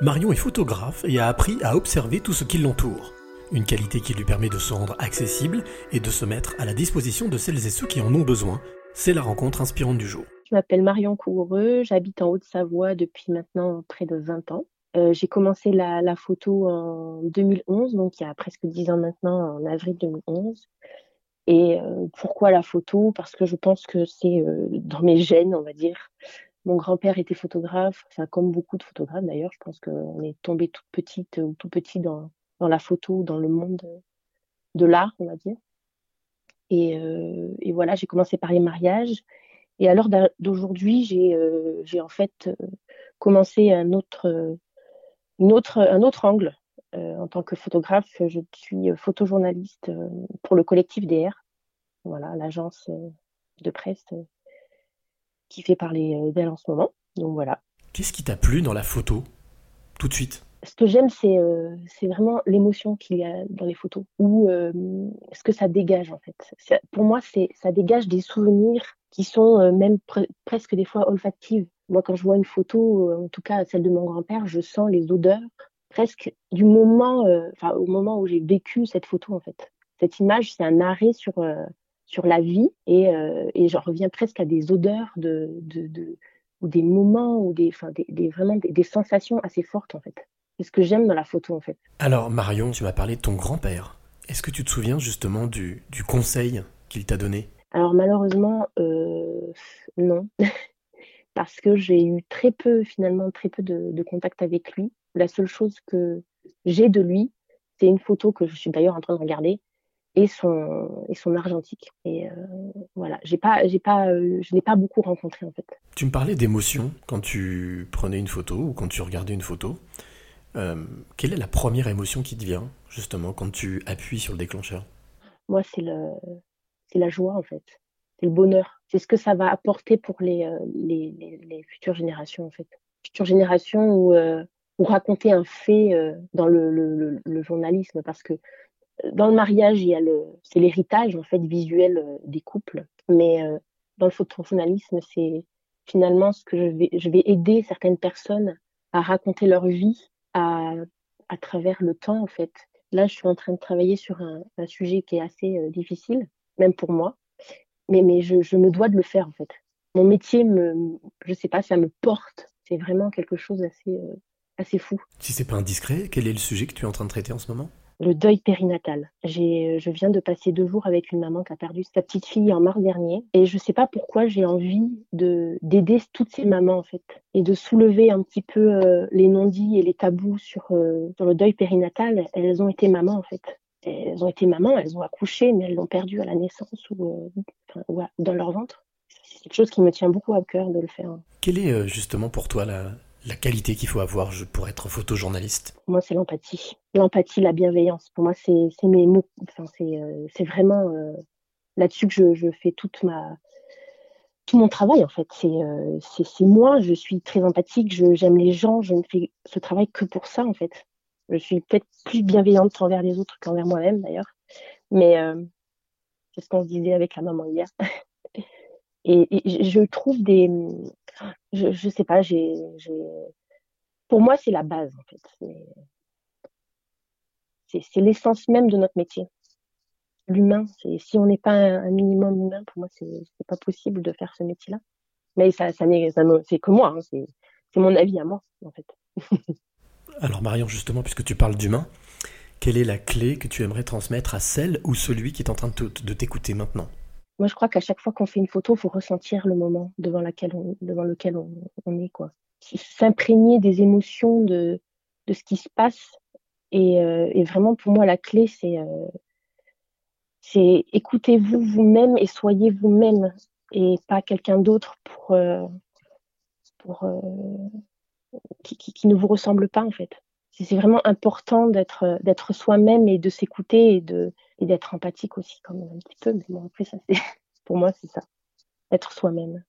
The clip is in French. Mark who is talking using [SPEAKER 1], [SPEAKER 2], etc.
[SPEAKER 1] Marion est photographe et a appris à observer tout ce qui l'entoure. Une qualité qui lui permet de se rendre accessible et de se mettre à la disposition de celles et ceux qui en ont besoin. C'est la rencontre inspirante du jour.
[SPEAKER 2] Je m'appelle Marion Couvreux, j'habite en Haute-Savoie depuis maintenant près de 20 ans. Euh, j'ai commencé la, photo en 2011, donc il y a presque 10 ans maintenant, en avril 2011. Et euh, pourquoi la photo? Parce que je pense que c'est euh, dans mes gènes, on va dire. Mon grand-père était photographe, comme beaucoup de photographes d'ailleurs. Je pense qu'on est tombé toute petite ou tout petit dans, la photo, dans le monde de l'art, on va dire. Et, euh, voilà, j'ai commencé par les mariages. Et à l'heure d'aujourd'hui, j'ai euh, j'ai en fait euh, commencé un autre, un autre angle. Euh, en tant que photographe, je suis photojournaliste pour le collectif DR, voilà, l'agence de presse qui fait parler d'elle en ce moment. Donc voilà.
[SPEAKER 1] Qu'est-ce qui t'a plu dans la photo? Tout de suite
[SPEAKER 2] ce que j'aime, c'est euh, vraiment l'émotion qu'il y a dans les photos, ou euh, ce que ça dégage en fait. Pour moi, ça dégage des souvenirs qui sont euh, même pre presque des fois olfactives. Moi, quand je vois une photo, en tout cas celle de mon grand-père, je sens les odeurs presque du moment, enfin au moment où j'ai vécu cette photo en fait. Cette image, c'est un arrêt sur sur la vie et, et j'en reviens presque à des odeurs de, de, de ou des moments ou des, enfin, des, des vraiment des, des sensations assez fortes en fait. C'est ce que j'aime dans la photo en fait.
[SPEAKER 1] Alors Marion, tu m'as parlé de ton grand-père. Est-ce que tu te souviens justement du, du conseil qu'il t'a donné?
[SPEAKER 2] Alors malheureusement, euh, non. Parce que j'ai eu très peu, finalement, très peu de, de, contact avec lui. La seule chose que j'ai de lui, c'est une photo que je suis d'ailleurs en train de regarder et son, et son argentique. Et euh, voilà, j'ai pas, j'ai pas, euh, je l'ai pas beaucoup rencontré en fait.
[SPEAKER 1] Tu me parlais d'émotion quand tu prenais une photo ou quand tu regardais une photo. Euh, quelle est la première émotion qui te vient, justement, quand tu appuies sur le déclencheur?
[SPEAKER 2] Moi, c'est le, c'est la joie, en fait. C'est le bonheur. C'est ce que ça va apporter pour les, les, les, les futures générations, en fait. Futures générations où, où raconter un fait dans le, le, le, journalisme, parce que dans le mariage, c'est l'héritage, visuel euh, des couples. Mais euh, dans le photojournalisme, c'est finalement ce que je vais, aider certaines personnes à raconter leur vie à, travers le temps, en fait. Là, je suis en train de travailler sur un, sujet qui est assez euh, difficile, même pour moi. Mais, je, me dois de le faire, en fait. Mon métier, me, je sais pas, ça me porte. C'est vraiment quelque chose d'assez assez fou.
[SPEAKER 1] Si c'est pas indiscret, quel est le sujet que tu es en train de traiter en ce moment?
[SPEAKER 2] Le deuil périnatal. J'ai, je viens de passer deux jours avec une maman qui a perdu sa petite fille en mars dernier et je sais pas pourquoi j'ai envie de d'aider toutes ces mamans en fait et de soulever un petit peu euh, les non-dits et les tabous sur euh, sur le deuil périnatal. Elles ont été mamans en fait. Elles ont été mamans, elles ont accouché, mais elles l'ont perdu à la naissance ou, euh, dans leur ventre. C'est quelque chose qui me tient beaucoup à cœur de le faire.
[SPEAKER 1] Quelle est justement pour toi la, la qualité qu'il faut avoir pour être photojournaliste
[SPEAKER 2] Pour moi, c'est l'empathie. L'empathie, la bienveillance. Pour moi, c'est mes mots. Enfin, c'est euh, vraiment euh, là-dessus que je, je, fais toute ma, tout mon travail, en fait. C'est euh, moi, je suis très empathique, j'aime les gens, je ne fais ce travail que pour ça, en fait. Je suis peut-être plus bienveillante envers les autres qu'envers moi-même, d'ailleurs. Mais euh, c'est ce qu'on se disait avec la maman hier. et, je trouve des je, je sais pas, j'ai, pour moi, c'est la base, en fait. C'est l'essence même de notre métier. L'humain, c'est si on n'est pas un, minimum humain, pour moi, c'est pas possible de faire ce métier-là. Mais ça c'est que moi, hein, c'est mon avis à moi, en fait.
[SPEAKER 1] Alors, Marion, justement, puisque tu parles d'humain, quelle est la clé que tu aimerais transmettre à celle ou celui qui est en train de t'écouter maintenant?
[SPEAKER 2] Moi, je crois qu'à chaque fois qu'on fait une photo, il faut ressentir le moment devant, lequel on, est. quoi. S'imprégner des émotions de, ce qui se passe. Et, euh, et vraiment, pour moi, la clé, c'est euh, c'est écoutez-vous vous-même et soyez vous-même et pas quelqu'un d'autre pour, euh, pour euh, qui, qui, ne vous ressemble pas, en fait. C'est vraiment important d'être d'être soi-même et de s'écouter et de et d'être empathique aussi quand même un petit peu. Mais bon, après ça, c'est pour moi c'est ça, être soi-même.